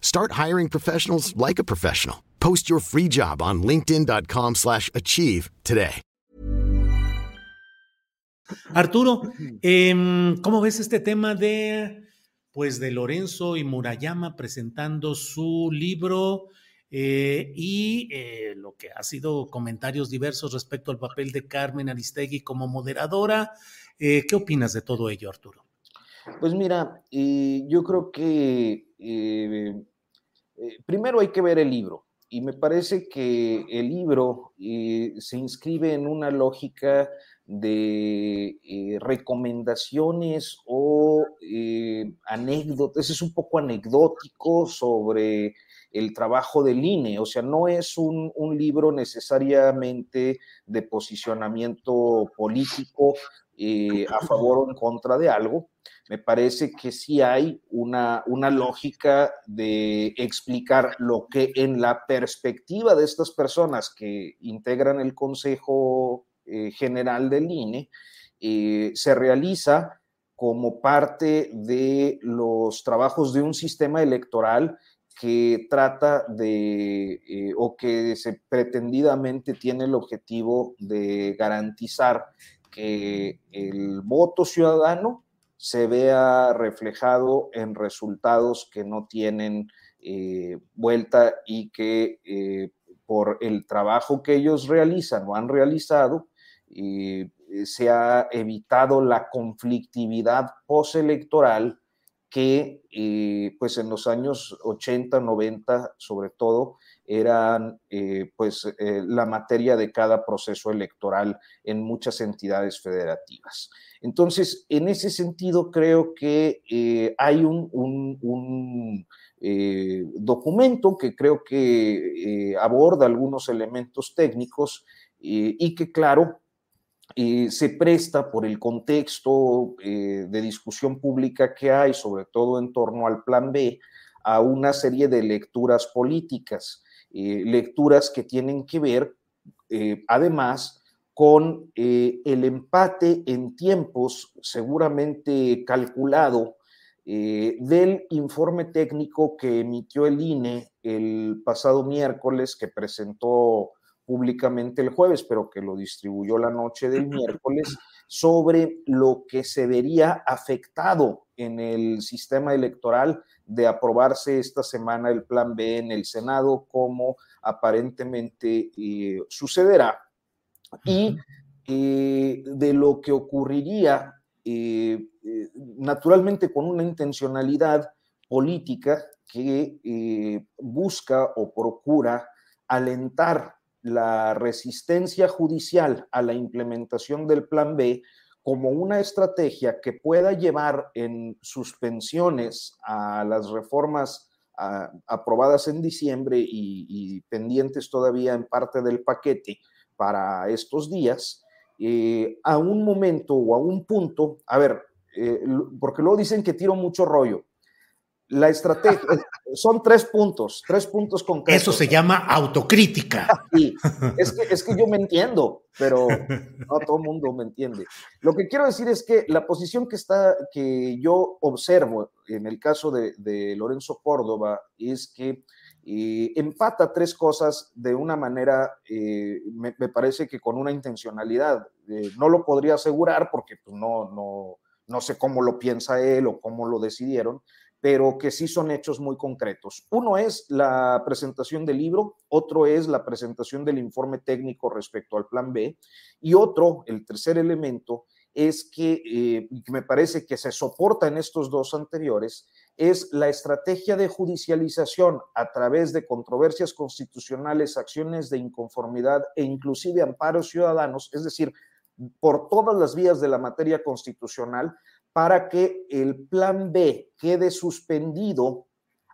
Start hiring professionals like a professional. Post your free job on linkedin.com/achieve slash achieve today. Arturo, em, ¿cómo ves este tema de pues de Lorenzo y Murayama presentando su libro eh, y eh, lo que ha sido comentarios diversos respecto al papel de Carmen Aristegui como moderadora? Eh, ¿Qué opinas de todo ello, Arturo? Pues mira, eh, yo creo que eh, eh, primero hay que ver el libro y me parece que el libro eh, se inscribe en una lógica de recomendaciones o anécdotas, es un poco anecdótico sobre el trabajo del INE, o sea, no es un, libro necesariamente de posicionamiento político a favor o en contra de algo, me parece que sí hay una, una lógica de explicar lo que en la perspectiva de estas personas que integran el Consejo eh, General del INE eh, se realiza como parte de los trabajos de un sistema electoral que trata de, eh, o que se pretendidamente tiene el objetivo de garantizar que el voto ciudadano se vea reflejado en resultados que no tienen eh, vuelta y que eh, por el trabajo que ellos realizan o han realizado, eh, se ha evitado la conflictividad postelectoral que eh, pues en los años 80, 90 sobre todo eran eh, pues eh, la materia de cada proceso electoral en muchas entidades federativas. Entonces, en ese sentido, creo que hay un, un, documento que creo que aborda algunos elementos técnicos y que, claro, se presta por el contexto de discusión pública que hay, sobre todo en torno al Plan B, a una serie de lecturas políticas, lecturas que tienen que ver, además, con eh, el empate en tiempos seguramente calculado eh, del informe técnico que emitió el INE el pasado miércoles, que presentó públicamente el jueves, pero que lo distribuyó la noche del miércoles, sobre lo que se vería afectado en el sistema electoral de aprobarse esta semana el Plan B en el Senado, como aparentemente eh, sucederá. Y eh, de lo que ocurriría eh, naturalmente con una intencionalidad política que busca o procura alentar la resistencia judicial a la implementación del Plan B como una estrategia que pueda llevar en suspensiones a las reformas aprobadas en diciembre y, y pendientes todavía en parte del paquete, para estos días, eh, a un momento o a un punto, a ver, eh, porque luego dicen que tiro mucho rollo. La estrategia, son tres puntos, tres puntos concretos. Eso se llama autocrítica. Sí, es que, es que yo me entiendo, pero no todo el mundo me entiende. Lo que quiero decir es que la posición que, está, que yo observo en el caso de, de Lorenzo Córdoba es que eh, empata tres cosas de una manera, eh, me, me, parece que con una intencionalidad. Eh, no lo podría asegurar porque pues, no, no, no sé cómo lo piensa él o cómo lo decidieron, pero que sí son hechos muy concretos. Uno es la presentación del libro, otro es la presentación del informe técnico respecto al plan B, y otro, el tercer elemento, es que, eh, me parece que se soporta en estos dos anteriores, es la estrategia de judicialización a través de controversias constitucionales, acciones de inconformidad e inclusive amparos ciudadanos, es decir, por todas las vías de la materia constitucional, para que el plan B quede suspendido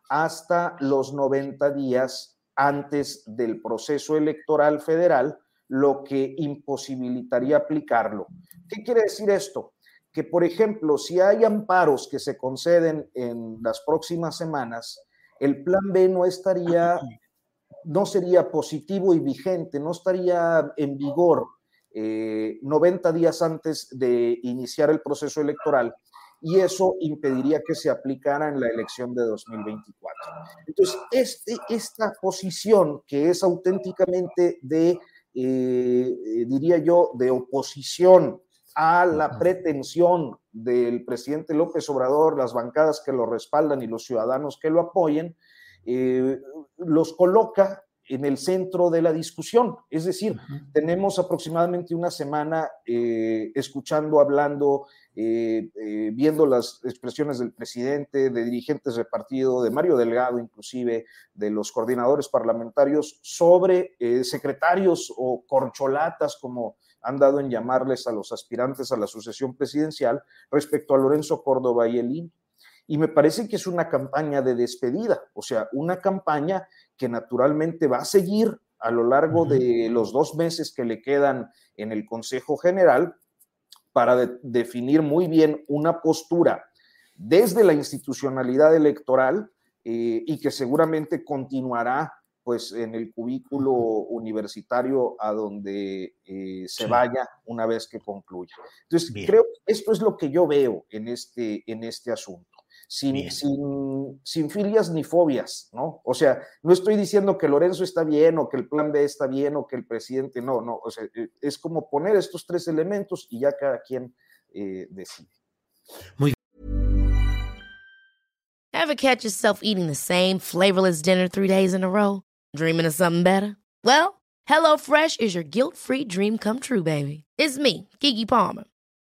hasta los 90 días antes del proceso electoral federal, lo que imposibilitaría aplicarlo. ¿Qué quiere decir esto? Que, por ejemplo, si hay amparos que se conceden en las próximas semanas, el plan B no estaría, no sería positivo y vigente, no estaría en vigor 90 eh, días antes de iniciar el proceso electoral y eso impediría que se aplicara en la elección de 2024. Entonces, este, esta posición que es auténticamente de, eh, eh, diría yo, de oposición a la pretensión del presidente López Obrador, las bancadas que lo respaldan y los ciudadanos que lo apoyen, los coloca en el centro de la discusión. Es decir, tenemos aproximadamente una semana eh, escuchando, hablando, eh, eh, viendo las expresiones del presidente, de dirigentes de partido, de Mario Delgado inclusive, de los coordinadores parlamentarios, sobre secretarios o corcholatas, como han dado en llamarles a los aspirantes a la sucesión presidencial, respecto a Lorenzo Córdoba y el Y me parece que es una campaña de despedida, o sea, una campaña que naturalmente va a seguir a lo largo de los dos meses que le quedan en el Consejo General para definir muy bien una postura desde la institucionalidad electoral eh, y que seguramente continuará pues en el cubículo universitario a donde eh, se vaya una vez que concluya. Entonces, creo que esto es lo que yo veo en este, en este asunto sin, sin, filias ni fobias, ¿no? O sea, no estoy diciendo que Lorenzo está bien o que el plan B está bien o que el presidente no, no, o sea, eh, es como poner estos tres elementos y ya cada quien eh, decide. Muy Ever catch yourself eating the same flavorless dinner three days in a row? Dreaming of something better? Well, HelloFresh is your guilt-free dream come true, baby. It's me, Kiki Palmer.